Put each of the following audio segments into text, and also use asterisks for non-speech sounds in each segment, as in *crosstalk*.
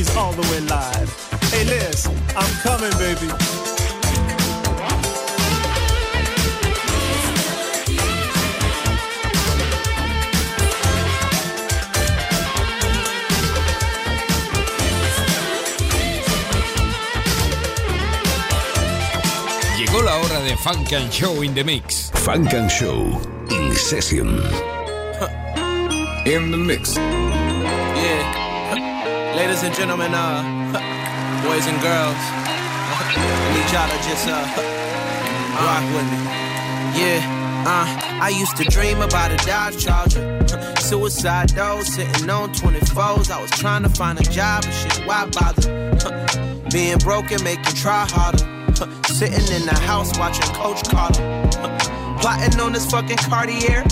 she's all the way live. Hey Liz, I'm coming, baby. Llegó la hora de Funk and Show in the Mix. Funk and Show in session. In the mix. Ladies and gentlemen, uh, *laughs* boys and girls, I need y'all to just uh, *laughs* rock with me. Yeah, uh, I used to dream about a Dodge Charger. *laughs* Suicide though, sitting on 24s. I was trying to find a job and shit, why bother? Being broken make you try harder. Sitting in the house watching Coach Carter. Plotting on this fucking Cartier.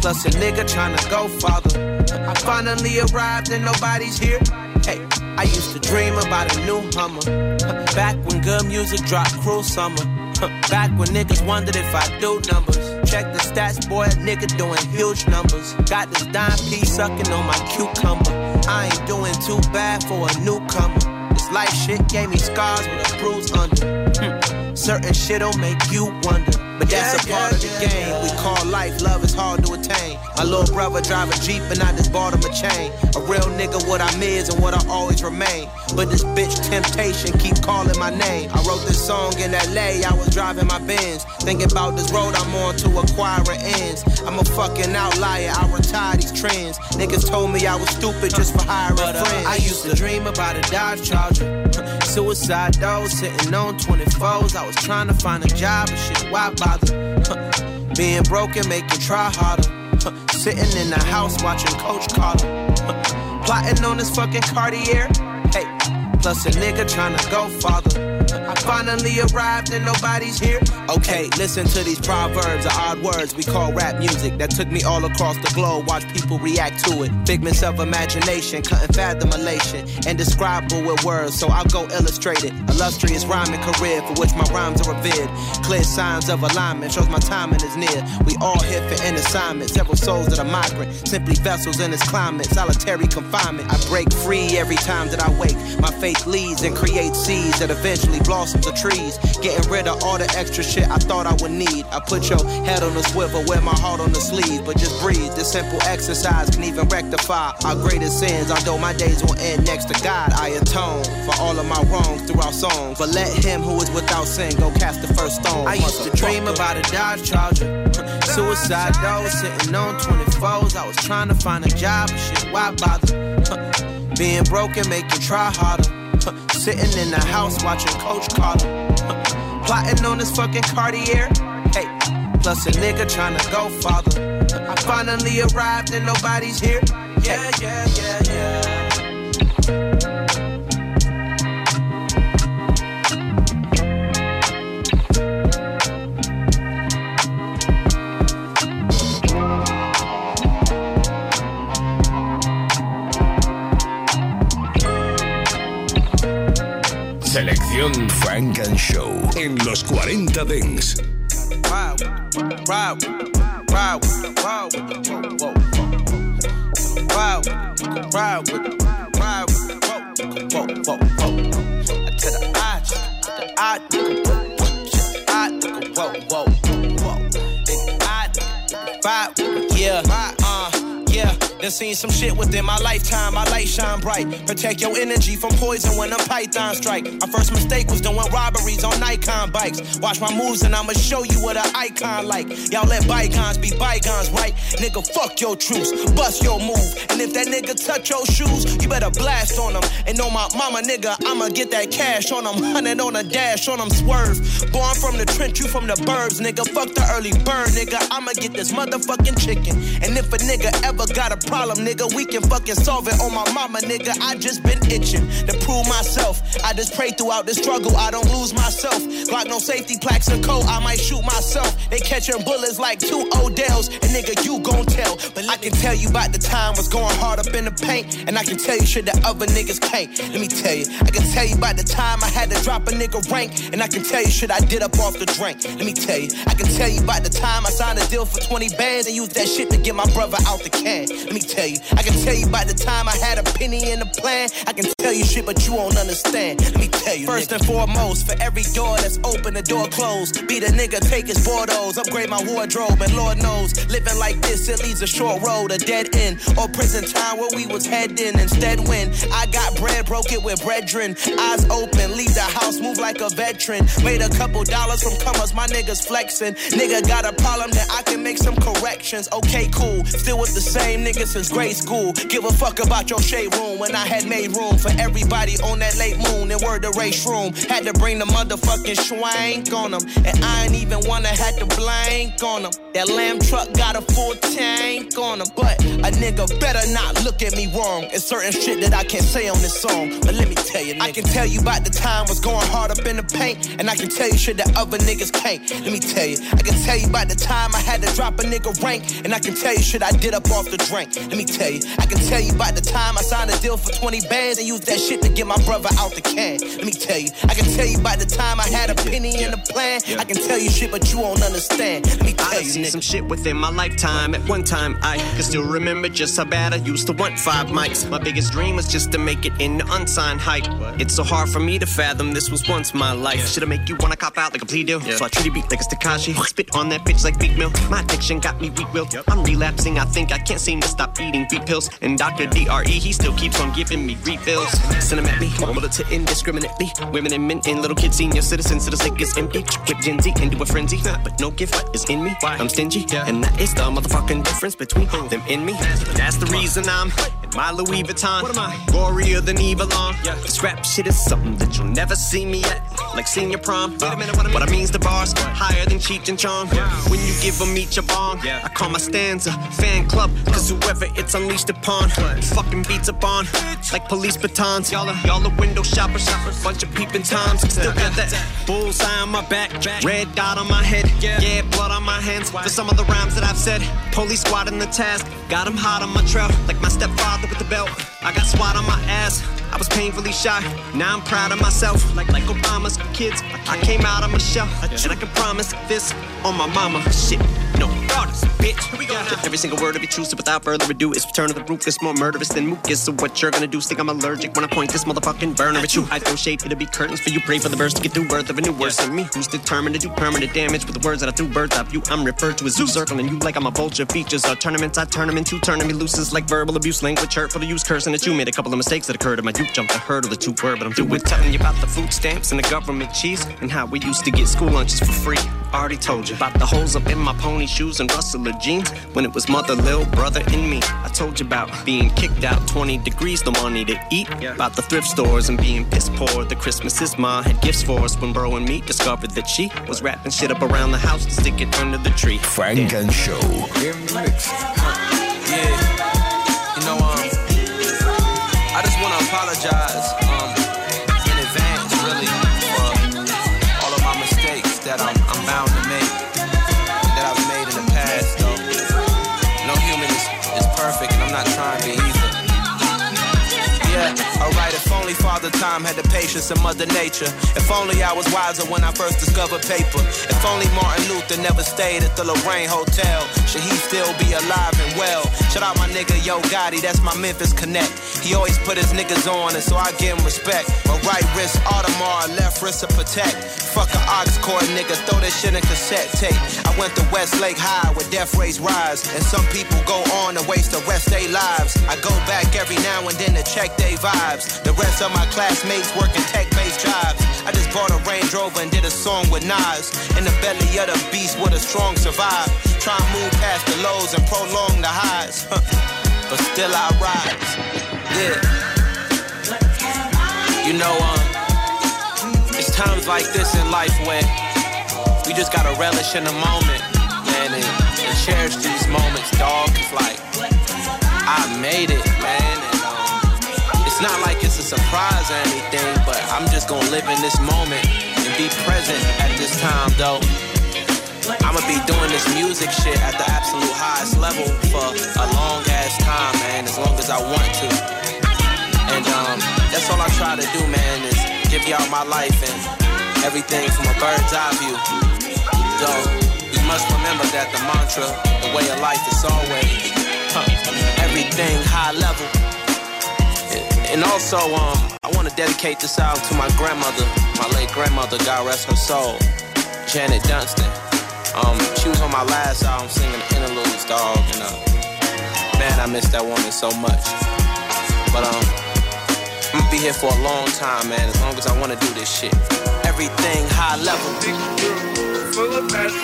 Plus a nigga trying to go farther. I finally arrived and nobody's here. Hey, I used to dream about a new Hummer. Back when good music dropped cruel summer. Back when niggas wondered if I do numbers. Check the stats, boy, a nigga doing huge numbers. Got this dime piece sucking on my cucumber. I ain't doing too bad for a newcomer. This life shit gave me scars with a bruise under. Hmm. Certain shit'll make you wonder. But that's a part of the game. We call life, love is hard to attain. My little brother drive a Jeep and I just bought him a chain. A real nigga, what I'm is and what I always remain. But this bitch temptation keep calling my name. I wrote this song in LA, I was driving my Benz. Thinking about this road I'm on to acquire ends. I'm a fucking outlier, I retire these trends. Niggas told me I was stupid just for hiring uh, friends. I used to dream about a Dodge Charger. Suicide though, sitting on 24s. I was trying to find a job and shit, why bother? Being broken make try harder. Sitting in the house watching Coach Carter. Plotting on this fucking Cartier. Plus a nigga trying to go farther. I finally arrived and nobody's here. Okay, listen to these proverbs, the odd words we call rap music that took me all across the globe. Watch people react to it. Figments of imagination, couldn't fathom elation. Indescribable with words, so I'll go illustrate it. Illustrious rhyming career for which my rhymes are revered. Clear signs of alignment shows my timing is near. We all here for an assignment. Several souls that are migrant, simply vessels in this climate. Solitary confinement. I break free every time that I wake. My faith leads and create seeds that eventually blossom to trees. Getting rid of all the extra shit I thought I would need. I put your head on the swivel, wear my heart on the sleeve. But just breathe. This simple exercise can even rectify our greatest sins. Although my days will end next to God, I atone for all of my wrongs through our songs. But let him who is without sin go cast the first stone. I used to dream about a Dodge Charger. Suicide though, sitting on 24s. I was trying to find a job and shit, why bother? Being broken make you try harder. Sitting in the house watching Coach Carter. Plotting on this fucking Cartier. Hey, plus a nigga trying to go farther. I finally arrived and nobody's here. Yeah, yeah, yeah, yeah. Selección Funk and Show en los 40 Dents. Done seen some shit within my lifetime. My light shine bright. Protect your energy from poison when a python strike. My first mistake was doing robberies on Nikon bikes. Watch my moves and I'ma show you what an icon like. Y'all let bygones be bygones, right? Nigga, fuck your truce. Bust your move. And if that nigga touch your shoes, you better blast on him. And on my mama, nigga, I'ma get that cash on him. *laughs* Hundred on a dash on him, swerve. Born from the trench, you from the burbs, nigga. Fuck the early bird, nigga. I'ma get this motherfucking chicken. And if a nigga ever got a problem, nigga, we can fucking solve it on my mama, nigga. I just been itching to prove myself. I just pray throughout the struggle, I don't lose myself. Glock no safety plaques or coat, I might shoot myself. They catching bullets like two Odells, and nigga, you gon' tell. But I can tell you about the time was going hard up in the paint, and I can tell you shit that other niggas can't. Let me tell you, I can tell you about the time I had to drop a nigga rank, and I can tell you shit I did up off the drink. Let me tell you, I can tell you about the time I signed a deal for 20 bands and used that shit to get my brother out the can. Let me tell you. I can tell you by the time I had a penny in the plan. I can tell you shit, but you won't understand. Let me tell you. First nigga. and foremost, for every door that's open, the door closed. Be the nigga, take his Bordeaux, upgrade my wardrobe, and Lord knows, living like this, it leads a short road, a dead end, or prison time where we was heading. Instead, when I got bread, broke it with brethren. Eyes open, leave the house, move like a veteran. Made a couple dollars from comers, my niggas flexing. Nigga got a problem that I can make some corrections. Okay, cool. Still with the same niggas since grade school. Give a fuck about your shade room when I had made room for everybody on that late moon and word the race room. Had to bring the motherfucking schwank on them. And I ain't even wanna had to blank on them. That lamb truck got a full tank on them. But a nigga better not look at me wrong. It's certain shit that I can't say on this song. But let me tell you, nigga. I can tell you about the time was going hard up in the paint. And I can tell you shit that other niggas can't. Let me tell you, I can tell you about the time I had to drop a nigga rank. And I can tell you shit I did up off the drink. Let me tell you, I can tell you about the time I signed a deal for 20 bands and used that shit to get my brother out the can. Let me tell you, I can tell you by the time I had a penny in the plan. I can tell you shit, but you won't understand. Let me tell I you, seen nigga. some shit within my lifetime. At one time, I can still remember just how bad I used to want five mics. My biggest dream was just to make it in the unsigned hype. It's so hard for me to fathom this was once my life. Should I make you wanna cop out like a plea deal? So I treat it beat like a Takashi. Spit on that bitch like beat mill. My addiction got me weak will. I'm relapsing. I think I can't seem to stop eating beat pills. And Dr. DRE, he still keeps on giving me refills. Send them at me, mobile to indiscriminately. Women and men and little kids, senior citizens, so the sick is empty. With Gen Z into a frenzy. But no gift is in me. I'm stingy. And that is the motherfucking difference between them and me. That's the reason I'm my Louis Vuitton. What am I? Gorier than Eva Long. This rap shit is something that you'll never see me at. Like senior prom. Wait a uh, minute, what I mean? What I mean's the bars higher than Cheech and Chong. When you give them each a bong, I call my stanza fan club. Cause whoever it's unleashed upon, fucking beats upon. Like police batons. Y'all are, y'all are window shoppers. Bunch of peeping toms. Still got that bullseye on my back. Red dot on my head. Yeah, blood on my hands. For some of the rhymes that I've said. Police squad in the task. Got him hot on my trail. Like my stepfather with the belt. I got SWAT on my ass. I was painfully shy. Now I'm proud of myself. Like like Obama's kids. I came out of my shell. And I can promise this on my mama. Shit. No, regardless, bitch. Here we go now. Every single word of it true, so without further ado, it's return of the ruthless, more murderous than mucus. So what you're gonna do? Think I'm allergic when I point this motherfucking burner at you. I throw shade, it'll be curtains for you. Pray for the birds to get through birth of a new worse than me. Who's determined to do permanent damage with the words that I threw birds of you? I'm referred to as zoo circling you like I'm a vulture. Features are tournaments, I turn them into turning me loose is like verbal abuse, language hurtful to use, cursing at you. Made a couple of mistakes that occurred in my youth, jumped the hurdle the two word, but I'm through with telling you about the food stamps and the government cheese and how we used to get school lunches for free. Already told you about the holes up in my pony shoes and rustler jeans when it was mother, little brother, and me. I told you about being kicked out 20 degrees, no money to eat. About the thrift stores and being piss poor. The Christmases ma had gifts for us when bro and me discovered that she was wrapping shit up around the house to stick it under the tree. Funk and Show. Yeah. Apologize, Father Time had the patience of Mother Nature. If only I was wiser when I first discovered paper. If only Martin Luther never stayed at the Lorraine Hotel. Should he still be alive and well? Shout out my nigga Yo Gotti, that's my Memphis Connect. He always put his niggas on, and so I give him respect. My right wrist Audemars, left wrist to protect. Fuck a ox cord nigga, throw that shit in cassette tape. I went to Westlake High where death rates rise, and some people go on to waste the rest of their lives. I go back every now and then to check they vibes. The rest of my classmates working tech-based jobs. I just bought a Range Rover and did a song with Nas. In the belly of the beast, where the strong survive. Try and move past the lows and prolong the highs. *laughs* but still I rise. Yeah. You know, um, it's times like this in life where we just gotta relish in the moment, man, and, and cherish these moments, dog. It's like I made it, surprise or anything, but I'm just gonna live in this moment and be present at this time, though. I'ma be doing this music shit at the absolute highest level for a long ass time, man, as long as I want to. And um, that's all I try to do, man, is give y'all my life and everything from a bird's eye view. Though, you must remember that the mantra, the way of life is always, huh, everything high level. And also, um, I want to dedicate this album to my grandmother, my late grandmother, God rest her soul, Janet Dunstan. Um, she was on my last album singing interludes, dog, and uh, man, I miss that woman so much. But um, I'm gonna be here for a long time, man, as long as I want to do this shit. Everything high level. Full of passion.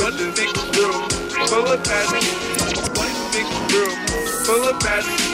The big girl? Full of passion. The big girl? Full of passion.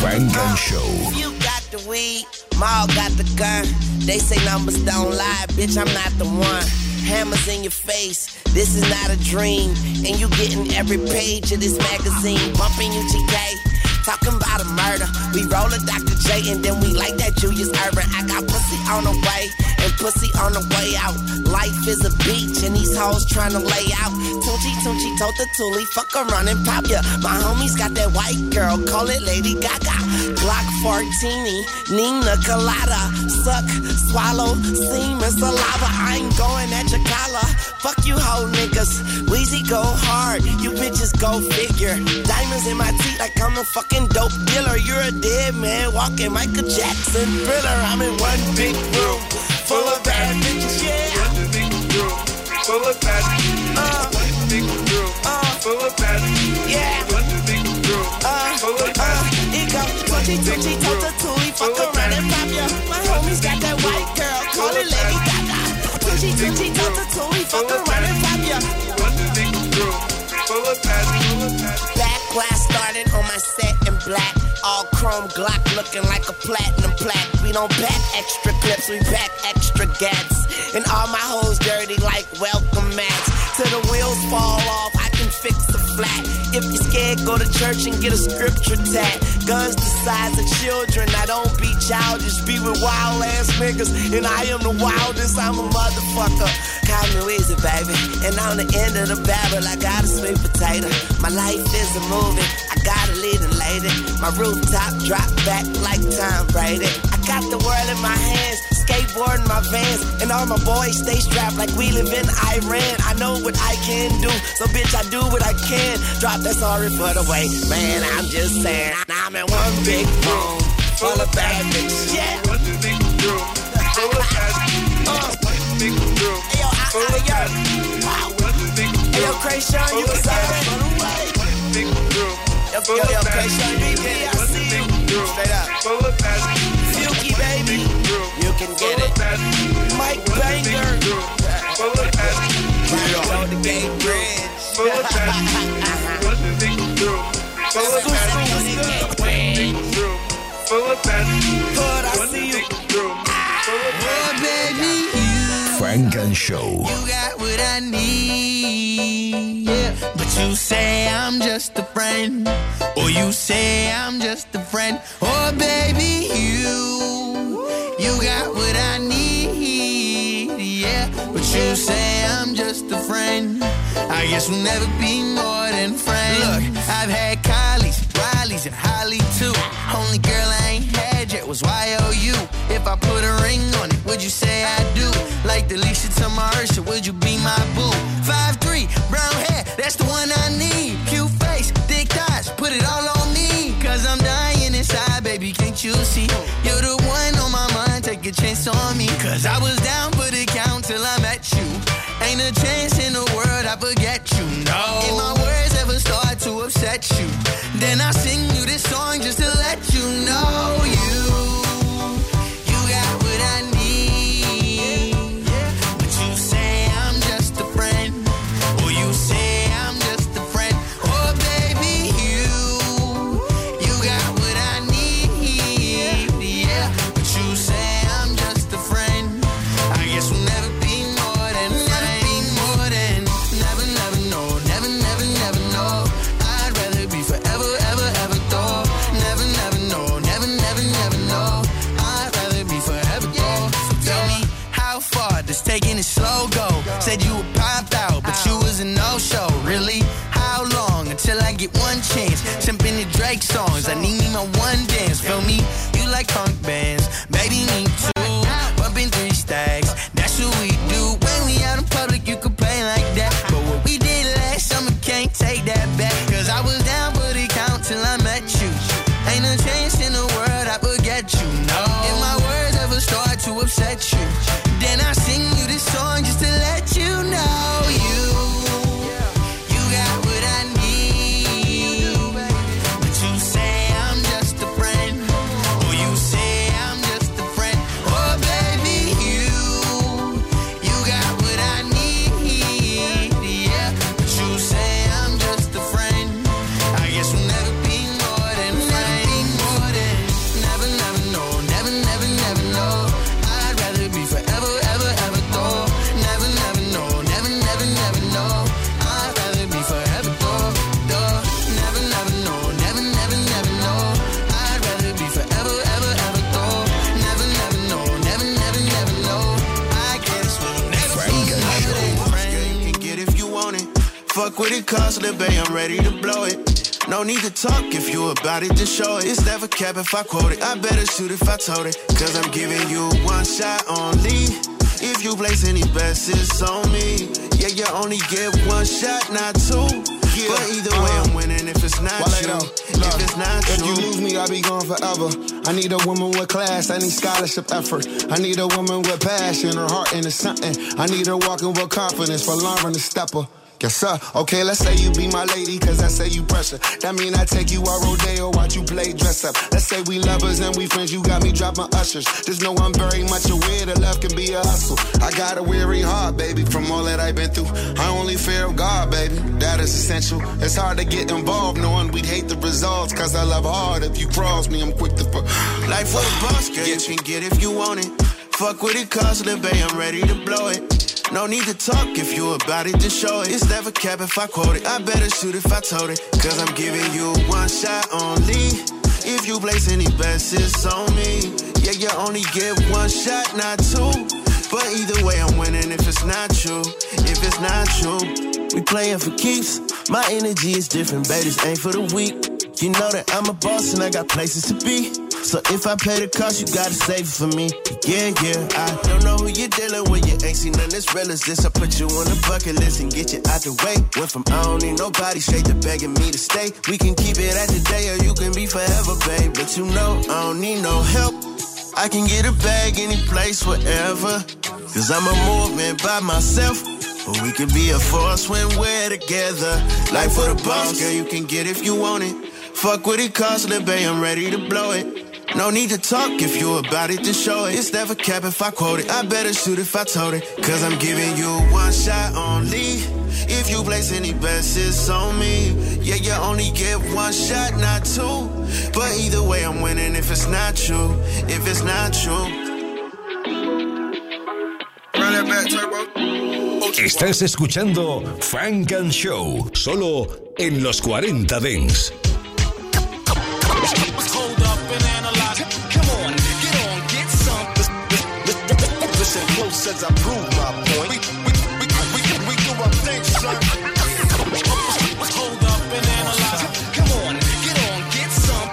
Funk and Show. You got the weed, Maul got the gun. They say numbers don't lie, bitch, I'm not the one. Hammers in your face, this is not a dream. And you getting every page of this magazine. Bumping you GK, talking about a murder. We roll a Dr. J and then we like that Julius Erving. I got pussy on the way and pussy on the way out. Life is a beach and these hoes trying to lay out. Tunchi Tunchi told the Tuli, fuck around and pop ya. My homies got that white girl, call it Lady Gaga. Glock 14, Nina Colada. Suck, swallow, semen, saliva. I ain't going at your collar. Fuck you hoe niggas. Weezy go hard, you bitches go figure. Diamonds in my teeth like I'm a fucking dope dealer. You're a dead man walking Michael Jackson thriller. I'm in one big room full of bad bitches, yeah. What the big girl? Full of passion. Uh, What the big girl? uh, Full of passion. yeah. What the big girl? Uh, Full of uh, passion. it go touchy touchy tota tooey, fuck around and pop ya. My homies got that white girl, call it Lady Gaga. Touchy touchy tota tooey, fuck around and pop ya. What the big girl? Full of passion. Full of passion. Back when I started on my set in black, chrome Glock looking like a platinum plaque. We don't pack extra clips, we pack extra gats. And all my hoes dirty like welcome mats. Till the wheels fall off, If go to church and get a scripture tat. Guns the size of children, I don't be childish. Be with wild ass niggas, and I am the wildest. I'm a motherfucker. Call me Weezy, baby. And on the end of the barrel, I got a sweet potato. My life is a movie, I got a leading lady. My rooftop drop back like Tom Brady. I got the world in my hands, skateboarding my vans, and all my boys stay strapped like we live in Iran. I know what I can do, so bitch, I do what I can. Drop that sorry for the way, man. I'm just saying, I'm in one big room full of bad bitches. Yeah. The big girl? Full of passion. Uh, What the big girl? I, Full of yo, passion. wow. What the big Ayo, girl? Kreayshawn, you Full was of already passion. on the way. What the big girl? Yo, Full yo, of yo, passion. Kreayshawn, BB, I What the see big you. girl? Straight up. Full of passion. Silky, baby. You can get it. Mike What the big Banger. girl? Full of passion. Road to Gate Bridge. Full of passion. What the big girl? Full of School, passion. school, school. Big girl. Full of passion. Hood, I What the see you. big girl? Full of passion. Funk and Show. You got what I need, yeah. But you say I'm just a friend, or you say I'm just a friend. Oh, baby, you, you got what I need, yeah. But you say I'm just a friend. I guess we'll never be more than friends. Look, I've had Kylie's, Riley's, and Holly too. Only girl I ain't had yet was YOU. If I put a ring on it, would you say I do? Like the Leisha to my would you be my boo? Five three, brown hair, that's the one I need. Cute face, thick thighs, put it all on me. Cause I'm dying inside, baby, can't you see? You're Cause I was down for the count till I met you. Ain't a chance songs. I need me on one dance, feel me? You like punk bands, I'm ready to blow it. No need to talk if you about it, just show it. It's never cap if I quote it. I better shoot if I told it. Cause I'm giving you one shot only. If you place any bets, it's on me. Yeah, you only get one shot, not two. but either way, I'm uh-huh. winning if it's not Wale you. though, If it's not if you. you lose me, I'll be gone forever. I need a woman with class, I need scholarship effort. I need a woman with passion, her heart into something. I need her walking with confidence for Lauren the stepper. Yes, sir. Okay, let's say you be my lady, cause I say you pressure. That mean I take you out rodeo, watch you play dress up. Let's say we lovers and we friends, you got me dropping ushers. Just know I'm very much aware that love can be a hustle. I got a weary heart, baby, from all that I've been through. I only fear of God, baby. That is essential. It's hard to get involved knowing we'd hate the results, cause I love hard. If you cross me, I'm quick to. For- Life for the boss, girl, you can get if you want it. Fuck with it, cause Lil' Bay, I'm ready to blow it. No need to talk if you about it, just show it. It's never cap if I quote it. I better shoot if I told it. Cause I'm giving you one shot only. If you place any bets, it's on me. Yeah, you only get one shot, not two. But either way, I'm winning if it's not true. If it's not true, we playing for keeps. My energy is different, baby. This ain't for the weak. You know that I'm a boss and I got places to be. So if I pay the cost, you gotta save it for me. Yeah, yeah. I don't know who you're dealing with. You ain't seen none as real as this. I put you on the bucket list and get you out the way. Went from I don't need nobody straight to begging me to stay. We can keep it at the day or you can be forever, babe. But you know I don't need no help. I can get a bag any place, wherever. Cause I'm a movement by myself. But we can be a force when we're together. Life for the boss, girl, you can get if you want it. Fuck what it costs, Lil' Bay, I'm ready to blow it. No need to talk if you about it, just show it. It's never cap if I quote it. I better shoot if I told it. Cause I'm giving you one shot only. If you place any bets, it's on me. Yeah, you only get one shot, not two. But either way, I'm winning if it's not true. If it's not true. Estás escuchando Frank and Show, solo en los 40 Dents. Listen close as I prove my point. We, we, we, we, we, we do our thing, son. Hold up and analyze. Come on, get on, get some.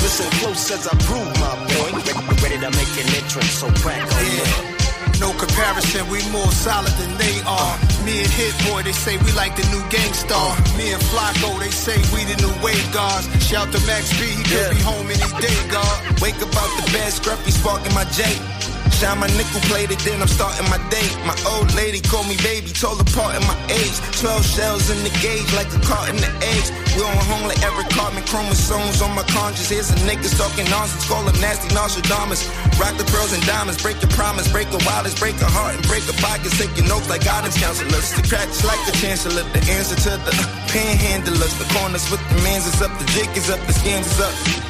Listen close as I prove my point. Ready to make an entrance, so crack on yeah. No comparison, we more solid than they are. Me and Hit Boy, they say we like the new Gang Starr. Me and Flacko, they say we the new wave guards. Shout to Max B, he could be home any day, God. Wake up out the bed, scruffy sparking my J. Shine my nickel plated, then I'm starting my day. My old lady called me baby, told apart in my age. 12 shells in the gauge, like a cart in the eggs. We on home like every carbon chromosomes on my conscience. Here's some niggas talking nonsense, call them nasty Nostradamus. Rock the pearls and diamonds, break the promise, break the wildest, break a heart and break a pocket. Taking notes like guidance counselors. The cracks like the chancellor, the answer to the panhandlers. The corners with the mans is up, the jig is up, the scams is up.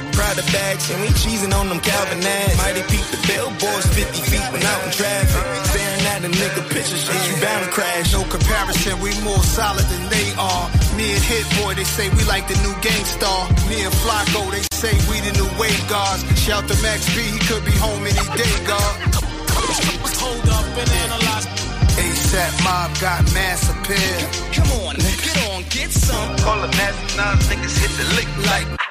Proud of bags, and we cheesing on them Calvin ads. Mighty peep the billboards 50 feet when out in traffic. Staring at a nigga picture shit, you bound to crash. No comparison, we more solid than they are. Me and Hit Boy, they say we like the new Gang Starr. Me and Flacko, they say we the new wave guards. Shout to Max B, he could be home any day, God. Hold up and analyze. ASAP mob got mass appeal. Come on, get on, get some. Call the nasty nines, niggas hit the lick like.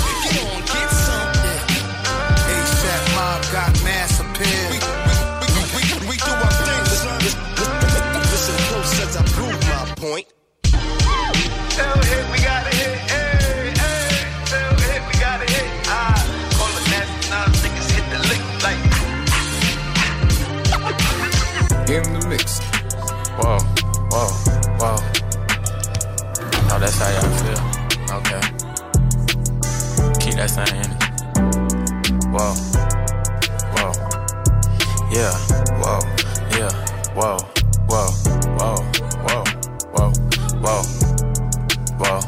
got mass appeal. We, we, we, we do our thing, son. Listen close as I prove my point. Tell hit, we got a hit. Hey, hey. Tell hit, we got a hit. Ah, call the nasty nines, niggas hit the lick like. In the mix. Whoa, whoa, whoa. Oh, that's how y'all feel. Okay. Keep that same energy. Whoa, whoa. Yeah, whoa, yeah, whoa, whoa, whoa, whoa, whoa, whoa, whoa.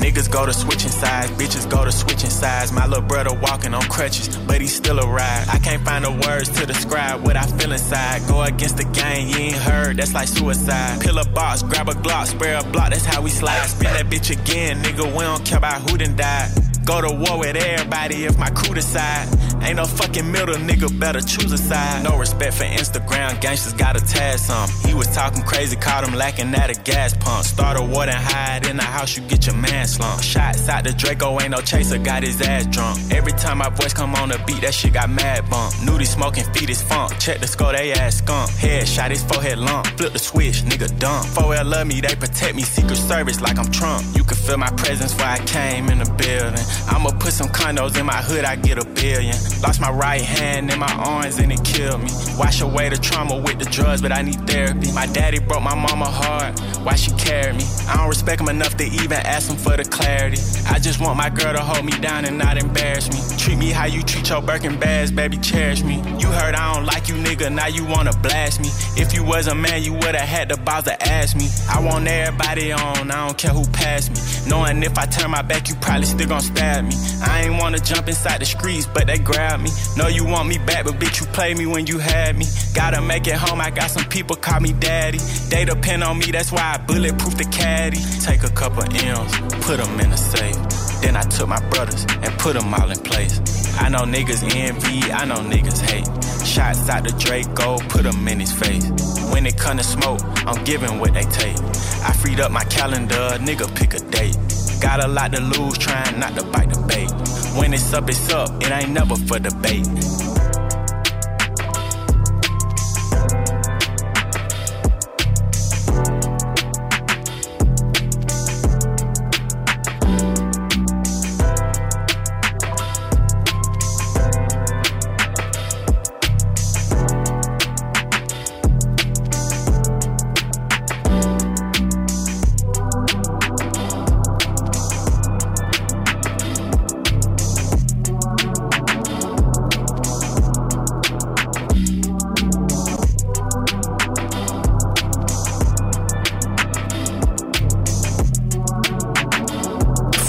Niggas go to switching sides, bitches go to switching sides. My little brother walking on crutches, but he still a ride. I can't find the words to describe what I feel inside. Go against the gang, you ain't heard, that's like suicide. Pill a box, grab a Glock, spray a block, that's how we slide. Spin that bitch again, nigga, we don't care about who done died. Go to war with everybody if my crew decide. Ain't no fucking middle, nigga, better choose a side. No respect for Instagram, gangsters gotta tag some. He was talking crazy, caught him lacking at a gas pump. Start a war and hide in the house, you get your man slumped. Shots out the Draco, ain't no chaser, got his ass drunk. Every time my voice come on the beat, that shit got mad bump. Nudie smoking, feet his funk. Check the score, they ass skunk. Head shot, his forehead lump. Flip the switch, nigga dumb. 4L love me, they protect me, Secret Service like I'm Trump. You can feel my presence where I came in the building. I'ma put some condos in my hood, I get a billion. Lost my right hand in my arms and it killed me. Wash away the trauma with the drugs, but I need therapy. My daddy broke my mama hard, why she carried me? I don't respect him enough to even ask him for the clarity. I just want my girl to hold me down and not embarrass me. Treat me how you treat your Birkin bags, baby, cherish me. You heard I don't like you, nigga, now you wanna blast me. If you was a man, you would've had the balls to ask me. I want everybody on, I don't care who passed me. Knowing if I turn my back, you probably still gon' stab me. I ain't wanna jump inside the streets, but they grab me. Know you want me back, but bitch, you played me when you had me. Gotta make it home, I got some people call me daddy. They depend on me, that's why I bulletproof the caddy. Take a couple M's, put them in a safe. Then I took my brothers and put them all in place. I know niggas envy, I know niggas hate. Shots out the Draco, put them in his face. When it come to smoke, I'm giving what they take. I freed up my calendar, nigga pick a date. Got a lot to lose, trying not to bite the bait. When it's up, it's up, it ain't never for debate.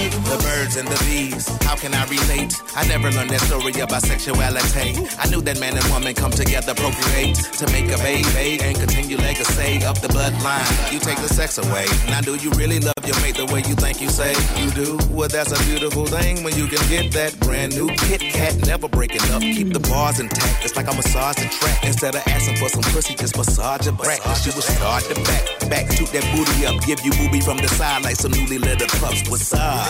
The birds and the bees, how can I relate? I never learned that story about sexuality. I knew that man and woman come together, procreate, to make a baby and continue legacy of the bloodline. You take the sex away. Now, do you really love your mate the way you think you say you do? Well, that's a beautiful thing when you can get that brand new Kit Kat. Never breaking up, keep the bars intact. It's like I massage the track. Instead of asking for some pussy, just massage her back. She was start to back, back, toot that booty up, give you booby from the side like some newly littered pups. What's up?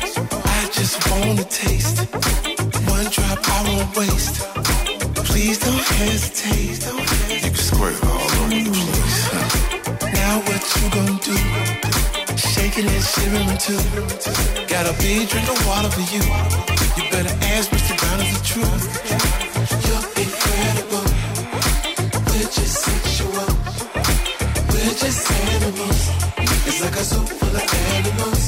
waste. Please don't hesitate. You can squirt. Now what you gonna do? Shaking and shivering too. Gotta be drinking water for you. You better ask Mr. Brown if the truth. You're incredible. We're just. We're just animals. It's like a soup full of animals.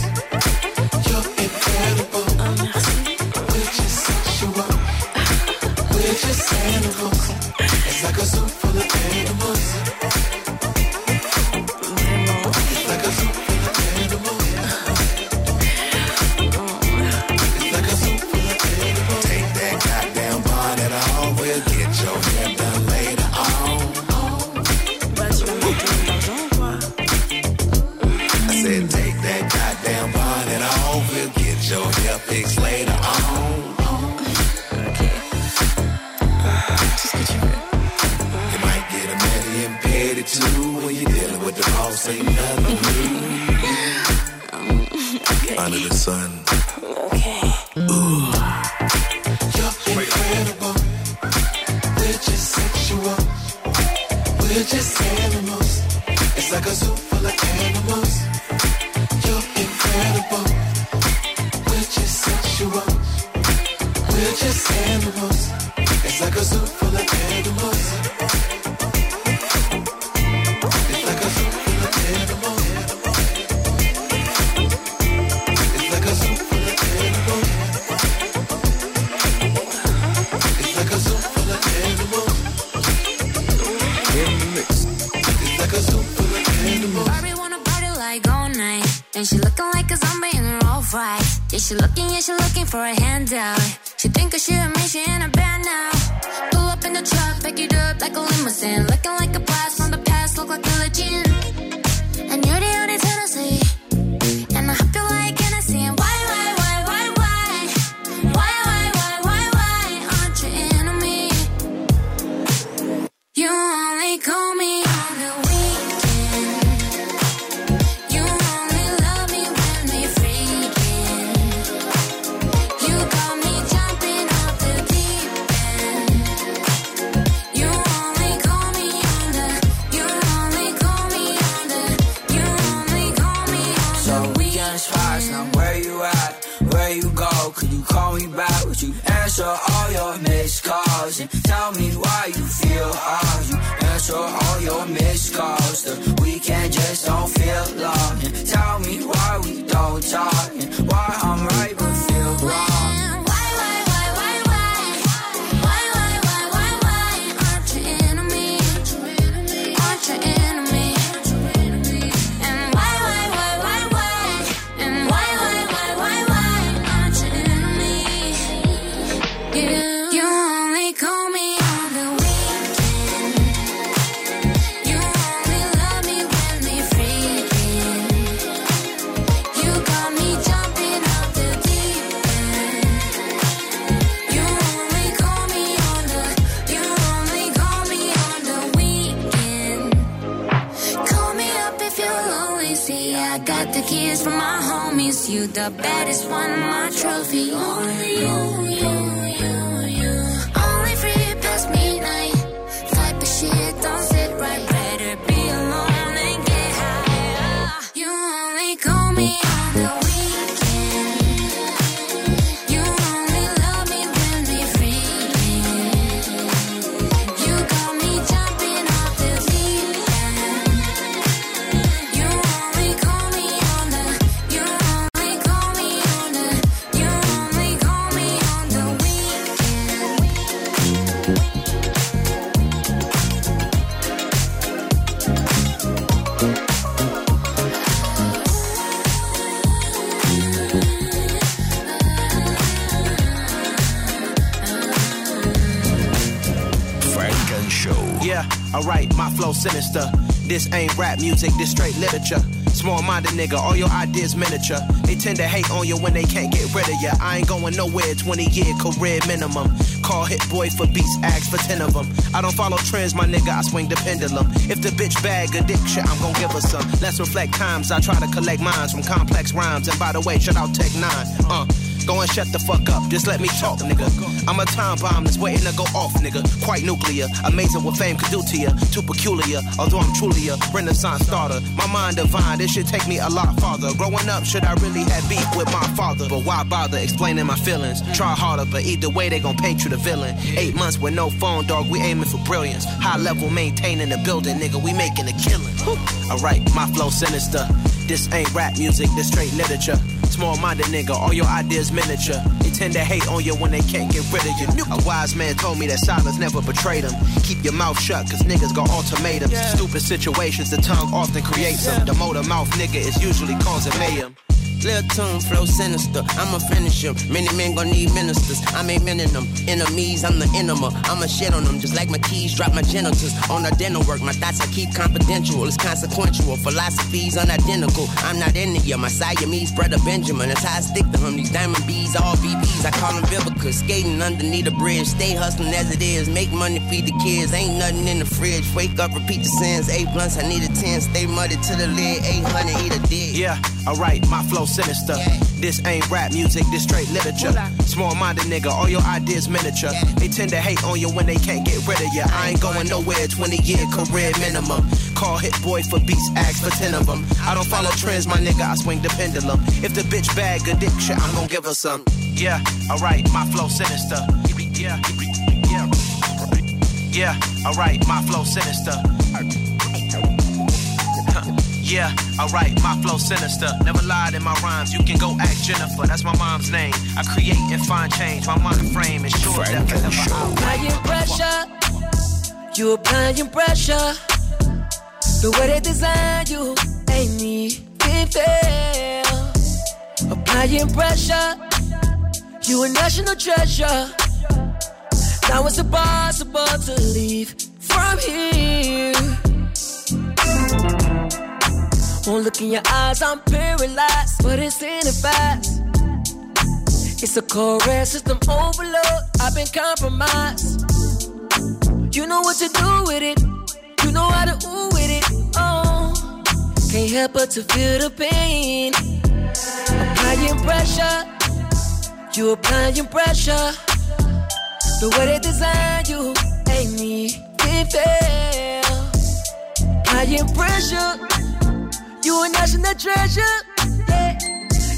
for a handout. Sinister. This ain't rap music, this straight literature. Small minded nigga, all your ideas miniature. They tend to hate on you when they can't get rid of you. I ain't going nowhere, 20 year career minimum. Call Hit-Boy for beats, ask for 10 of them. I don't follow trends, my nigga, I swing the pendulum. If the bitch bag addiction, I'm gon' give her some. Let's reflect times I try to collect minds from complex rhymes. And by the way, shout out Tech N9ne. Uh, Go and shut the fuck up, just let me talk, nigga. I'm a time bomb that's waiting to go off, nigga. Quite nuclear, amazing what fame could do to you. Too peculiar, although I'm truly a renaissance starter. My mind divine, this should take me a lot farther. Growing up, should I really have beef with my father? But why bother explaining my feelings? Try harder, but either way, they gon' paint you the villain. Eight months with no phone, dog, we aiming for brilliance. High level maintaining the building, nigga, we making a killing. Alright, my flow sinister. This ain't rap music, this straight literature. Small minded nigga, all your ideas miniature. They tend to hate on you when they can't get rid of you. A wise man told me that silence never betrayed him. Keep your mouth shut, cause niggas got ultimatums. Stupid situations, the tongue often creates them. The motor mouth nigga is usually causing mayhem. Lil tune, flow sinister. I'ma finish him. Many men gon' need ministers. I'm a men in them. Enemies, I'm the enema. I'ma shit on them just like my keys drop my genitals. On the dental work, my thoughts I keep confidential. It's consequential. Philosophies unidentical. I'm not in it, yeah. My Siamese brother Benjamin. That's how I stick to him. These diamond bees, all BBs. I call them Vivica. Skating underneath a bridge. Stay hustling as it is. Make money, feed the kids. Ain't nothing in the fridge. Wake up, repeat the sins. Eight blunts, I need a 10. Stay muddy to the lid. 800, eat a dick. Yeah, alright, my flow sinister. This ain't rap music, this straight literature. Small minded nigga, all your ideas miniature. They tend to hate on you when they can't get rid of you. I ain't going nowhere, 20 year career minimum. Call Hit-Boy for beats, ask for 10 of them. I don't follow trends, my nigga, I swing the pendulum. If the bitch bag addiction, I'm gon' give her some. Yeah, alright, my flow sinister. Yeah, yeah. Yeah, alright, my flow sinister. Yeah, alright, my flow sinister. Never lied in my rhymes. You can go ask Jennifer, that's my mom's name. I create and find change. My mind frame is sure that forever I'll Applying pressure, you applying pressure. The way they design you ain't me fail. Applying pressure, you a national treasure. Now it's impossible to leave from here. Won't look in your eyes, I'm paralyzed, but it's in the fast. It's a correct system overload. I've been compromised. You know what to do with it. You know how to ooh with it. Oh, can't help but to feel the pain. Applying pressure. You applying pressure. The way they design you ain't me. It fail. Applying pressure. You a national treasure. Yeah.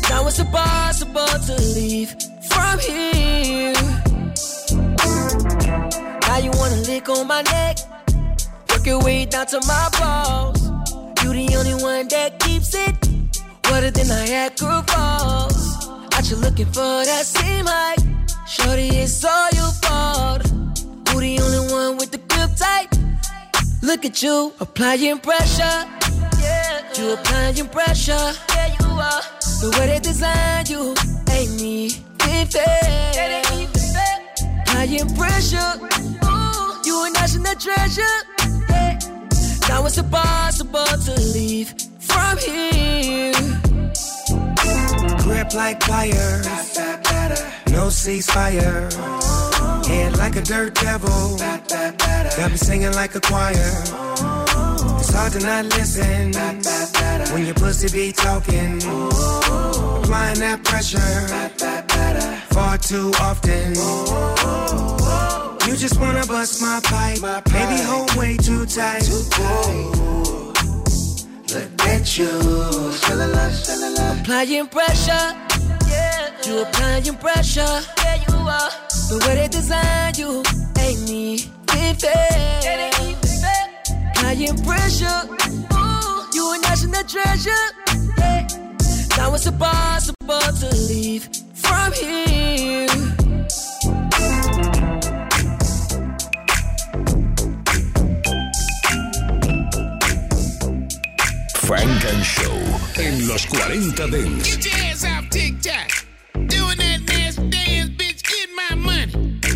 Now it's impossible to leave from here. Now you wanna lick on my neck, work your way down to my balls. You the only one that keeps it wetter than Niagara Falls. Out you looking for that same height, shorty it's all your fault. Who the only one with the grip tight? Look at you applying pressure. Yeah, you applying pressure. Yeah, you are. The way they design you ain't me. It fair. Applying pressure. Ooh, you a national treasure. Yeah. Now it's impossible to leave from here. Grip like pliers, no ceasefire. Oh. Head like a dirt devil, got me singing like a choir. It's hard to not listen when your pussy be talking. Applying that pressure far too often. You just wanna bust my pipe, baby, hold way too tight. Look at you, Applying pressure. You applying pressure. Yeah, you are. The way they design you ain't me. It fair. Applying pressure. Ooh, you a national treasure. Yeah. Now it's impossible to leave from here. Funk and Show en los 40 Dance. Get your ass off TikTok. Doing that nasty dance, bitch. Get my money.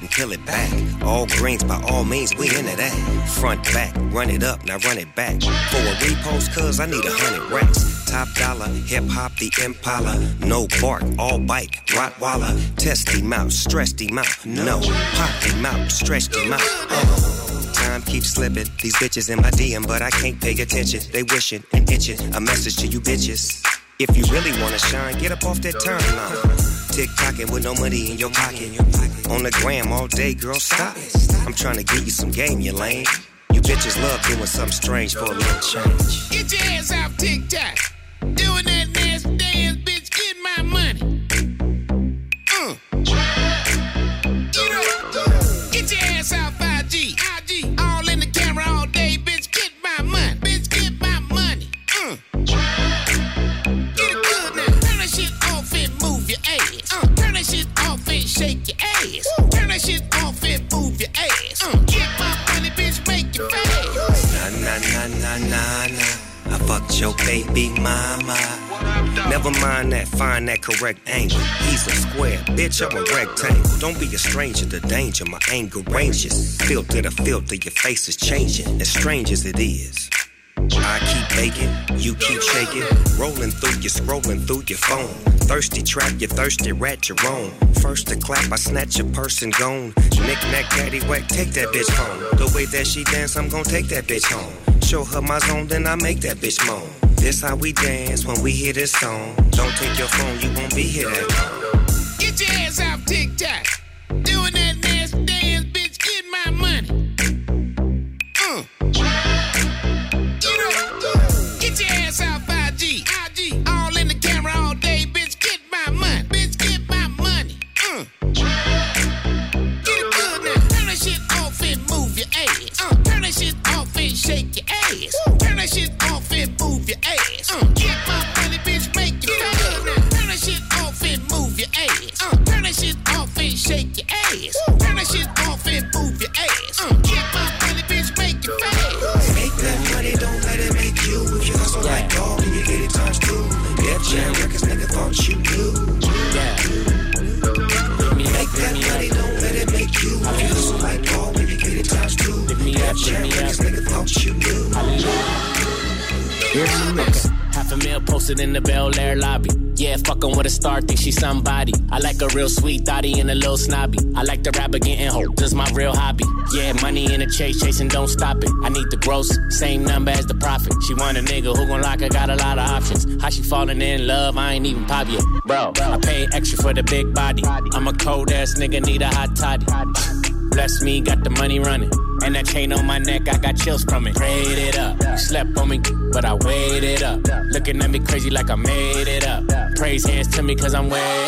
Peel it back. All greens by all means, we into that. Front back, run it up, now run it back. For a repost, cuz I need a hundred racks. Top dollar, hip hop, the Impala. No bark, all bite, Rottweiler. Test him out, stressed him out. No, pop him out, stretched him out. Uh. Time keeps slipping. These bitches in my DM, but I can't pay attention. They wishing and itching. A message to you bitches. If you really wanna shine, get up off that timeline. Tick tocking with no money in your pocket. On the gram all day, girl, stop. I'm trying to get you some game, you lame. You bitches love doing something strange for a little change. Get your ass off TikTok. Doing that nasty dance, bitch. Get my money. Uh. Get up. Get your ass off I your baby mama. Never mind that, find that correct angle. He's a square, bitch, I'm a rectangle. Don't be a stranger to danger, my anger ranges. Filter to filter, your face is changing, as strange as it is. I keep baking, you keep shaking. Rolling through you, scrolling through your phone. Thirsty trap, you thirsty rat, own. First to clap, I snatch your person gone. Knick knack, daddy whack, take that bitch home. The way that she dance, I'm gonna take that bitch home. Show her my zone, then I make that bitch moan. This how we dance when we hear this song. Don't take your phone, you won't be here. Get your ass off TikTok. Doing that nasty somebody. I like a real sweet thotty and a little snobby. I like the rapper getting hope, this my real hobby. Yeah, money in the chase, chasing, don't stop it. I need the gross, same number as the profit. She want a nigga who gon' lock her, got a lot of options. How she falling in love, I ain't even pop yet. Bro, I pay extra for the big body. I'm a cold ass nigga, need a hot toddy. Bless me, got the money running. And that chain on my neck, I got chills from it. Prayed it up. You slept on me, but I waited up. Looking at me crazy like I made it up. Praise hands to me, cause I'm way.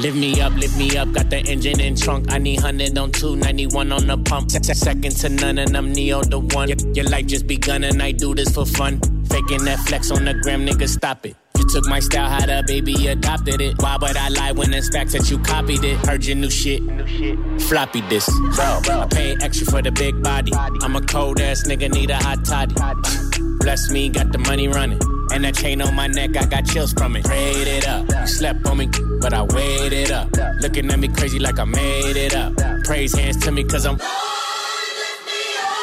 Lift me up, lift me up, got the engine in trunk. I need 100 on 291 on the pump. Se- se- Second to none, and I'm Neo the one. Your, life just begun, and I do this for fun. Faking that flex on the gram, nigga, stop it. You took my style, how the baby adopted it. Why would I lie when it's facts that you copied it? Heard your new shit, new shit. floppy disk. Bro, I pay extra for the big body. I'm a cold ass nigga, need a hot toddy. Bless me, got the money running. And that chain on my neck, I got chills from it. Prayed it up. You slept on me, but I waited up. Looking at me crazy like I made it up. Praise hands to me, cause I'm.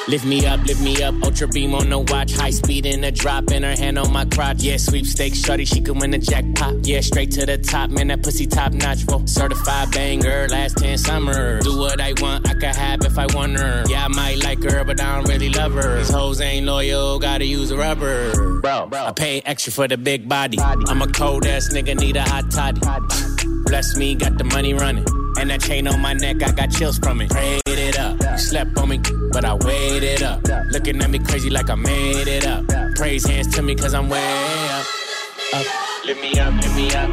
Lift me up, lift me up, ultra beam on the watch, high speed in a drop, and her hand on my crotch. Yeah, sweepstakes, shorty, she could win the jackpot. Yeah, straight to the top, man, that pussy top notch. Whoa, certified banger, last 10 summers. Do what I want, I could have if I want her. Yeah, I might like her, but I don't really love her. These hoes ain't loyal, gotta use a rubber. Bro, I pay extra for the big body. I'm a cold ass nigga, need a hot toddy. Bless me, got the money running. And that chain on my neck, I got chills from it. Prayed it up. You slept on me, but I waited up. Looking at me crazy like I made it up. Praise hands to me, cause I'm way up. up. Lift me up, lift me up.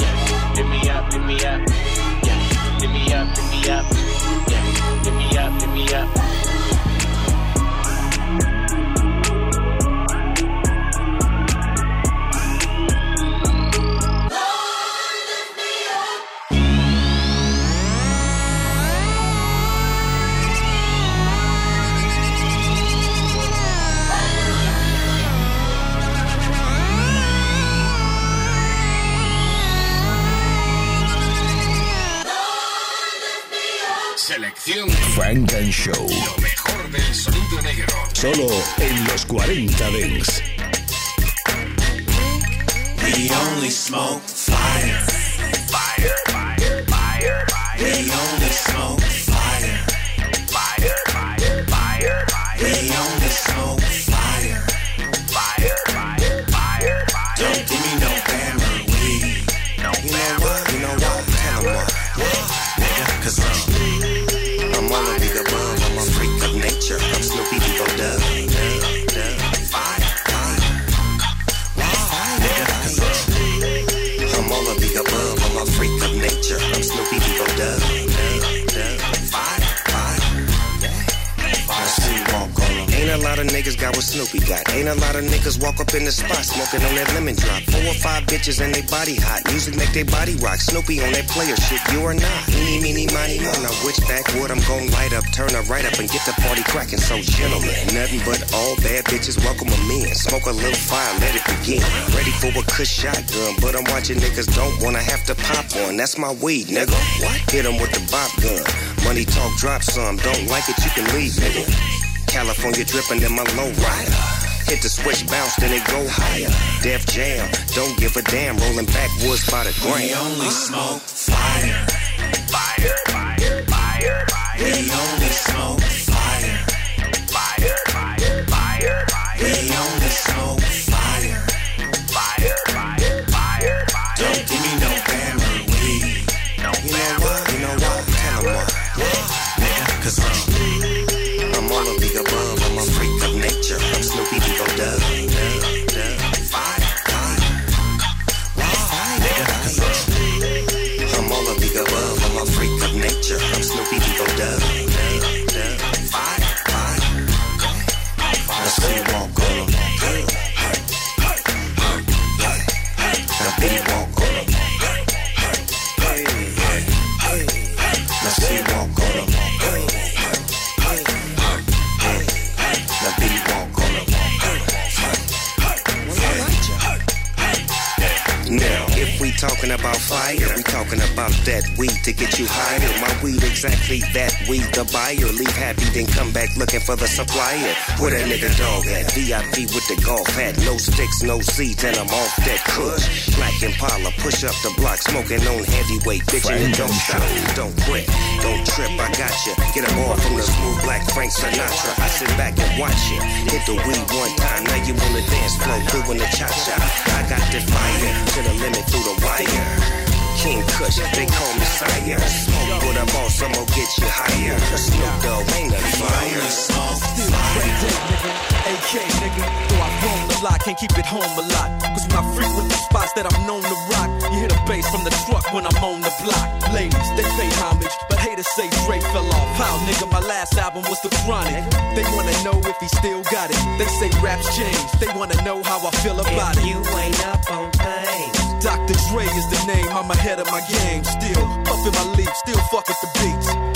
Yeah. Lift me up, lift me up. Yeah. Lift me up, lift me up. Yeah. Lift me up, lift me up. Selección Frank and Show. Lo mejor del sonido negro. Solo en los 40 Dents. We only smoke fire. Fire, fire, fire, fire. We only of niggas got what Snoopy got. Ain't a lot of niggas walk up in the spot smoking on that lemon drop. Four or five bitches and they body hot. Music make they body rock. Snoopy on that player shit, you are not. Eeny, meeny, miny, mo. Now which backwood I'm gon' light up, turn her right up and get the party cracking. So gentlemen, nothing but all bad bitches welcome them in. Smoke a little fire, let it begin. Ready for a cush shotgun, but I'm watching niggas don't wanna have to pop one. That's my weed, nigga. What? Hit 'em with the bop gun. Money talk, drop some. Don't like it, you can leave, nigga. California dripping in my low rider. Hit the switch, bounce, then it go higher. Def Jam, don't give a damn. Rolling backwoods by the gram. We only smoke fire. Fire, fire, fire, fire. We only smoke fire. Talking about fire, we talking about that weed to get you higher. My weed exactly that weed, the buyer. Leave happy, then come back looking for the supplier. Where that nigga dog at? VIP with the golf hat. No sticks, no seeds, and I'm off that kush. Black Impala, push up the block, smoking on heavyweight. Bitch, and don't stop, don't quit, don't trip, I got you. Get a ball from the smooth black Frank Sinatra. I sit back and watch it. Hit the weed one time, now you on the dance floor doing the cha-cha. I got the fire to the limit through the wire. King Kush, they call me sire. Smoke with a boss, I'm gonna get you higher. Snoop Dogg ain't a fire. AK, nigga. Though I've grown a lot, can't keep it home a lot. Cause when I frequent the spots that I'm known to rock, you hear the bass from the truck when I'm on the block. Ladies, they pay homage, but haters say Dre fell off. How, nigga, my last album was The Chronic. They wanna know if he still got it. They say raps changed, they wanna know how I feel about it. You ain't up on things. Dr. Dre is the name, I'm ahead of my game. Still puffin' my leaf, still fuck with the beats.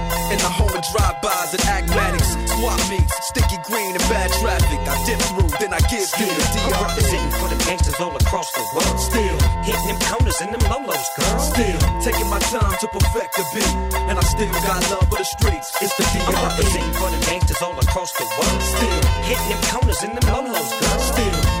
In the home of drive-bys and acmatics. Swap meets, sticky green and bad traffic. I dip through, then I give you the I'm representing for the gangsters all across the world. Still hitting them corners and them lolos, girl. Still taking my time to perfect the beat, and I still got love for the streets. It's the I'm DR. representing for the gangsters all across the world. Still hitting them corners and them lolos, girl. Still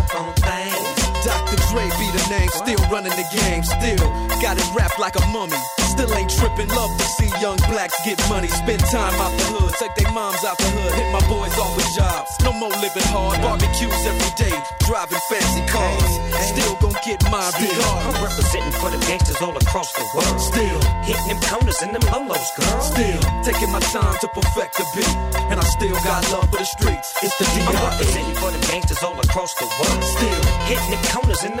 things, Dr. Dre be the name, still running the game, still got it wrapped like a mummy. Still ain't tripping, love to see young blacks get money, spend time out the hood, take their moms out the hood, hit my boys off with jobs. No more living hard, barbecues every day, driving fancy cars. Still gon' get my mine I'm regardless. representing for the gangsters all across the world. Still hitting them corners and them lolos, girl. Still taking my time to perfect the beat, and I still got love for the streets. It's the I'm DRE. representing for the gangsters all across the world. Still hitting them corners and them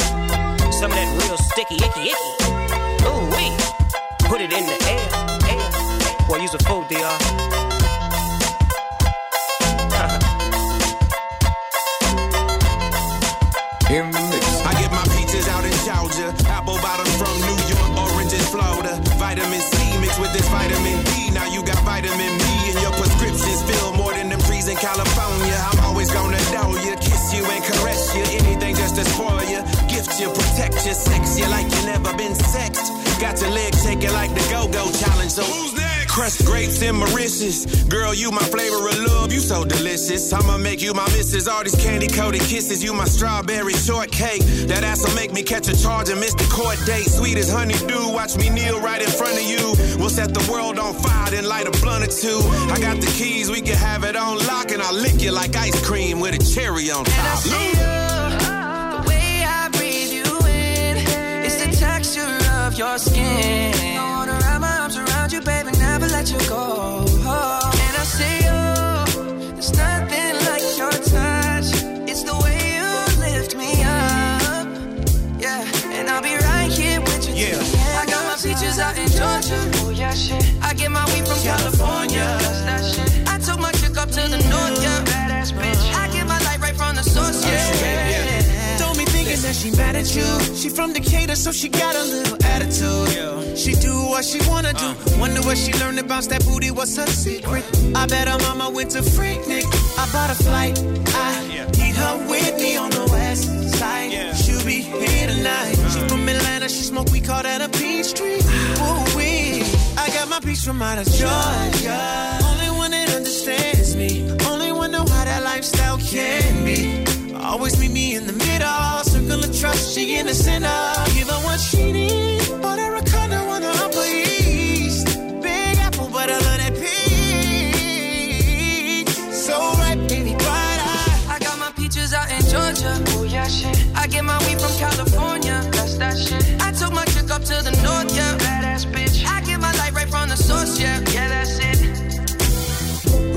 Some of that real sticky, icky, icky. Ooh wee. Put it in the air, air. Boy, use a fool, DR. *laughs* In the mix. I get my peaches out in Georgia, apple bottoms from New York, oranges Florida. Vitamin C mixed with this vitamin D. Now you got vitamin B in your prescriptions. Feel more than them trees in California. Protect you, sex you like you never been sexed. Got your legs shaking like the go-go challenge. So who's next? Crushed grapes and Mauritius. Girl, you my flavor of love. You so delicious. I'ma make you my missus. All these candy-coated kisses. You my strawberry shortcake. That ass'll make me catch a charge and miss the court date. Sweet as honeydew. Watch me kneel right in front of you. We'll set the world on fire then light a blunt or two. I got the keys. We can have it on lock and I'll lick you like ice cream with a cherry on top. Your skin. I wanna wrap my arms around you, baby, never let you go. And I say, oh, there's nothing like your touch. It's the way you lift me up. Yeah, and I'll be right here with you. Yeah. I got my peaches out in Georgia. Oh yeah, shit. I get my weed from California. That's that shit. I took my chick up to the north, yeah. Badass bitch. I get my light right from the source, yeah. Don't be thinking that she mad at you. She from Decatur, so she got a little attitude. She do what she wanna do. Uh. Wonder what she learned bounce that booty. What's her secret? I bet her mama went to Freaknik. I bought a flight. I need her with me on the west side. She'll be here tonight. She uh. from Atlanta. She smoke. We call that a peach tree. Ooh wee. I got my peach from out of Georgia. Only one that understands me. Only one know how that lifestyle can be. Always meet me in the middle. Circle of trust, she in the center. Give her what she need. Bought her a condo on the Upper East. Big apple, but I love that peach. So right, baby, bright eye. I got my peaches out in Georgia. Oh yeah, shit. I get my weed from California. That's that shit. I took my chick up to the north, yeah. Badass bitch. I get my light right from the source, yeah. Yeah, that's it.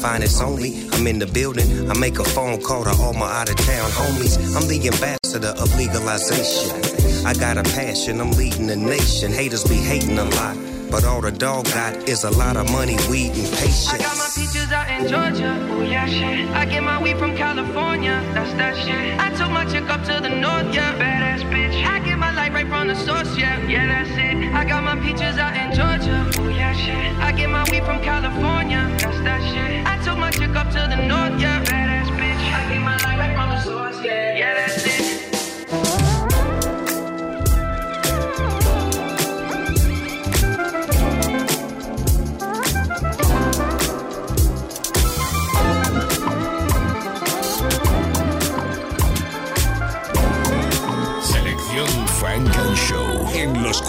Finest only, I'm in the building. I make a phone call to all my out of town homies. I'm the ambassador of legalization. I got a passion, I'm leading the nation. Haters be hating a lot, but all the dog got is a lot of money, weed, and patience. I got my peaches out in Georgia. Oh yeah, shit. I get my weed from California. That's that shit. I took my chick up to the north, yeah. Badass bitch. I get my light right right from the source, yeah, yeah, that's it. I got my peaches out in Georgia, oh yeah, shit. I get my weed from California, that's that shit. Took up to the north, yeah, badass bitch. I get my life right from the source, yeah, yeah, that's it.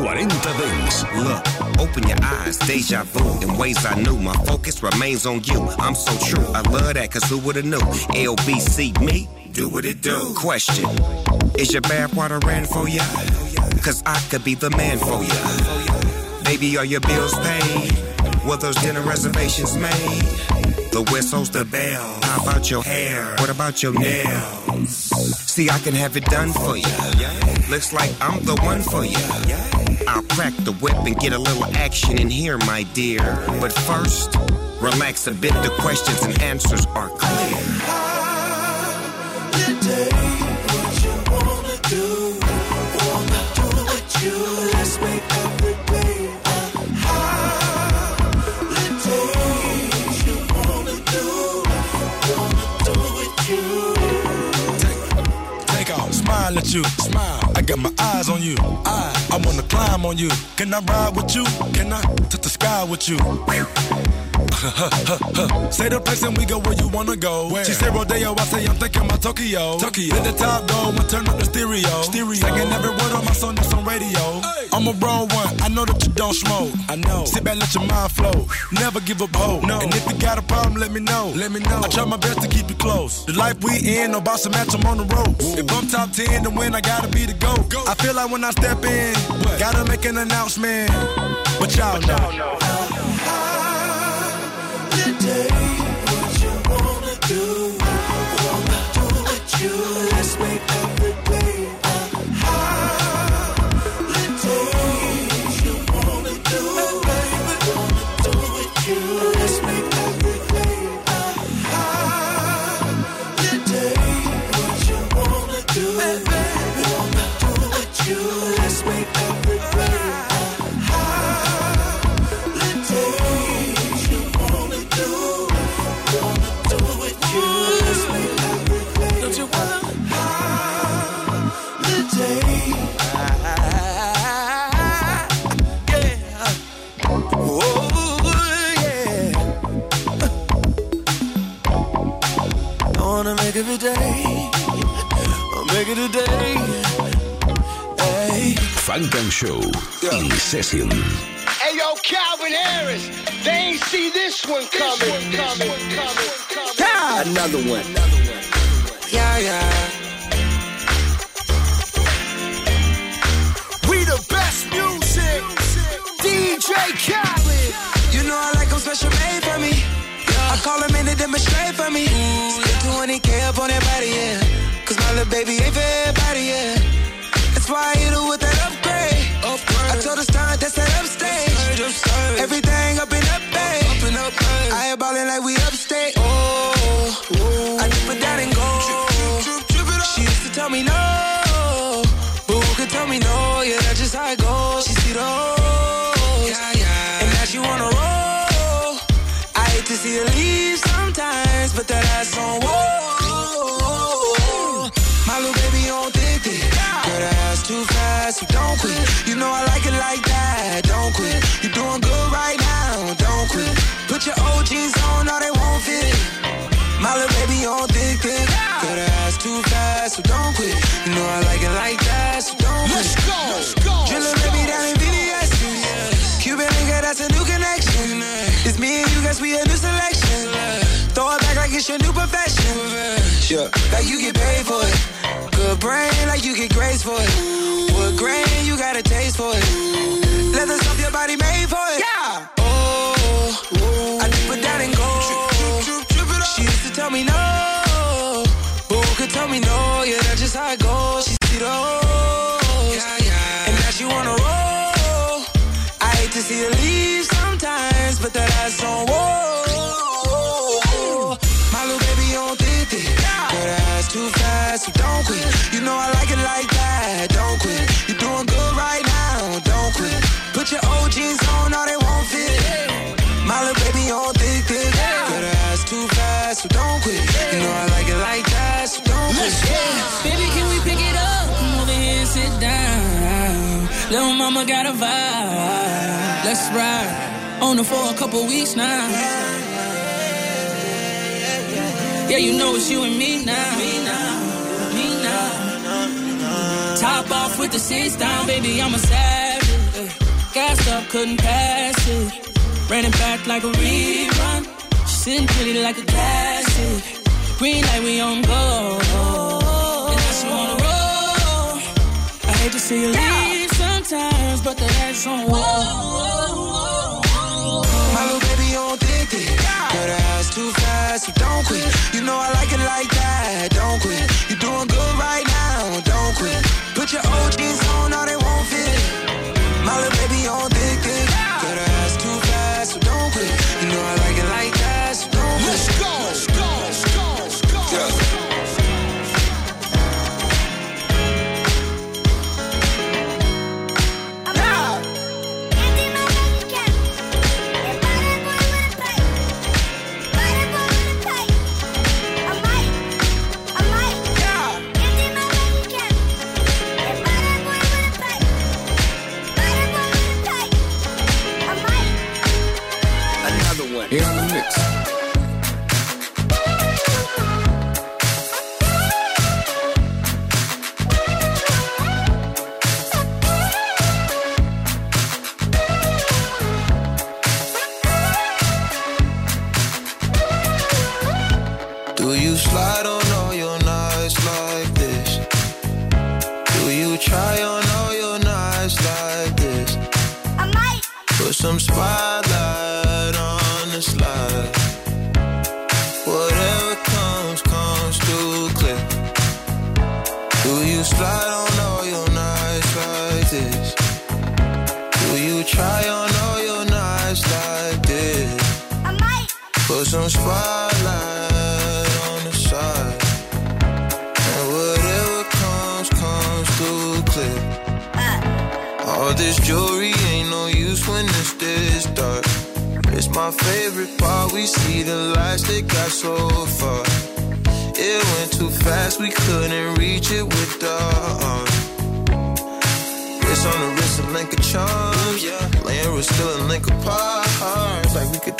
40 Dance. Look, open your eyes, deja vu. In ways I knew, my focus remains on you. I'm so true. I love that, cause who would've knew? LBC me, do what it do. Question Is your bath water ran for ya? Cause I could be the man for ya. Baby, are your bills paid? Were those dinner reservations made? The whistle's the bell. How about your hair? What about your nails? See, I can have it done for you. Looks like I'm the one for you. I'll crack the whip and get a little action in here, my dear. But first, relax a bit. The questions and answers are clear. What you wanna do? Wanna do with you? Let's make every day smile at you, smile. I got my eyes on you. I, I wanna climb on you. Can I ride with you? Can I touch the sky with you? *laughs* say the place and we go where you wanna go. She say Rodeo, I say I'm thinking about Tokyo. Tokyo. Let the top go and turn up the stereo. Stereo. Singing every word on my song that's on radio. I'm a grown one, I know that you don't smoke. I know. Sit back, let your mind flow. Never give up hope. No. And if you got a problem, let me know. Let me know. I try my best to keep you close. The life we in, no boss to match, I'm on the ropes. If I'm top 10 to win, I gotta be the GOAT. Go. I feel like when I step in, gotta make an announcement. But y'all know. Today, what you Let's make session. Hey yo, Calvin Harris, they ain't see this one coming, coming, coming, coming. Another one. Yeah, yeah. We the best music, DJ Khaled. You know I like them special made for me. I call them in to demonstrate for me. Spend 20k up on that body, yeah. Cause my little baby ain't for everybody, yeah. That's why I hit her with that upgrade. I told her start, that's that upstage. Everything up and up, babe. Up and up, I ain't ballin' like we upstate. Oh, I dip it down and go. She used to tell me no. But who could tell me no? Yeah, that's just how it goes. She see the hoes. Yeah, yeah. And now she wanna roll. I hate to see her leave sometimes, but that ass on whoa. Too fast, so don't quit. You know I like it like that, don't quit. You're doing good right now, don't quit. Put your old jeans on, or they won't fit. My little baby on thick, thick. Girl, that ass too fast, so don't quit. You know I like it like that, so don't quit. Let's go, let's go. Drillin' baby down in VVS. Cuban nigga, that's a new connection. It's me and you, guess we a new selection. Throw it back like it's your new profession. Sure. Like you get paid for it. Good brain, like you get grace for it. But that ass on whoa. Oh, oh, oh. My little baby on thick, thick. Girl, that ass too fast, so don't quit. You know I like On her for a couple weeks now. Yeah, you know it's you and me now. Me now. Me now. Top off with the seats down, baby, I'm a savage. Gassed up, couldn't pass it. Ran it back like a rerun. She sitting pretty like a classic. Green light, we on go. And now she wanna roll. I hate to see you leave sometimes, but the ass on whoa. Too fast, so don't quit. You know I like it like that, don't quit. You're doing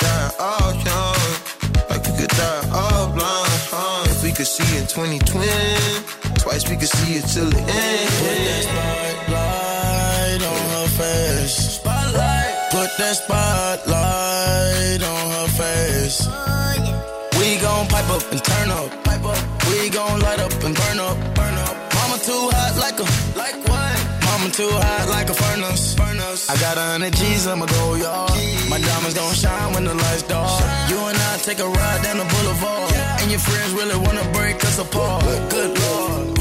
die all young. Like we could die all blind. huh? If we could see in 2020, twice we could see it till the end. Put that spotlight on her face. Spotlight. Put that spotlight on her face. We gon' pipe up and turn up. Pipe up. We gon' light up and burn up. Burn up. Mama too hot like a like Mama too hot like a furnace. Furnace. I got a hundred G's, I'ma go yard. My diamonds gon' shine when the lights dark. You and I take a ride down the boulevard. And your friends really wanna break us apart. Good lord.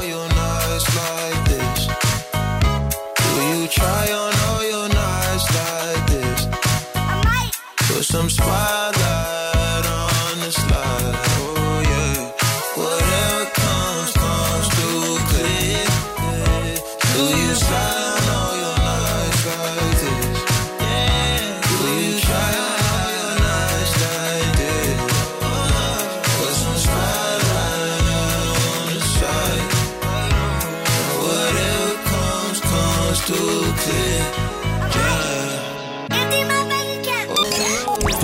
You try on all your knives like this? I might put some spotlight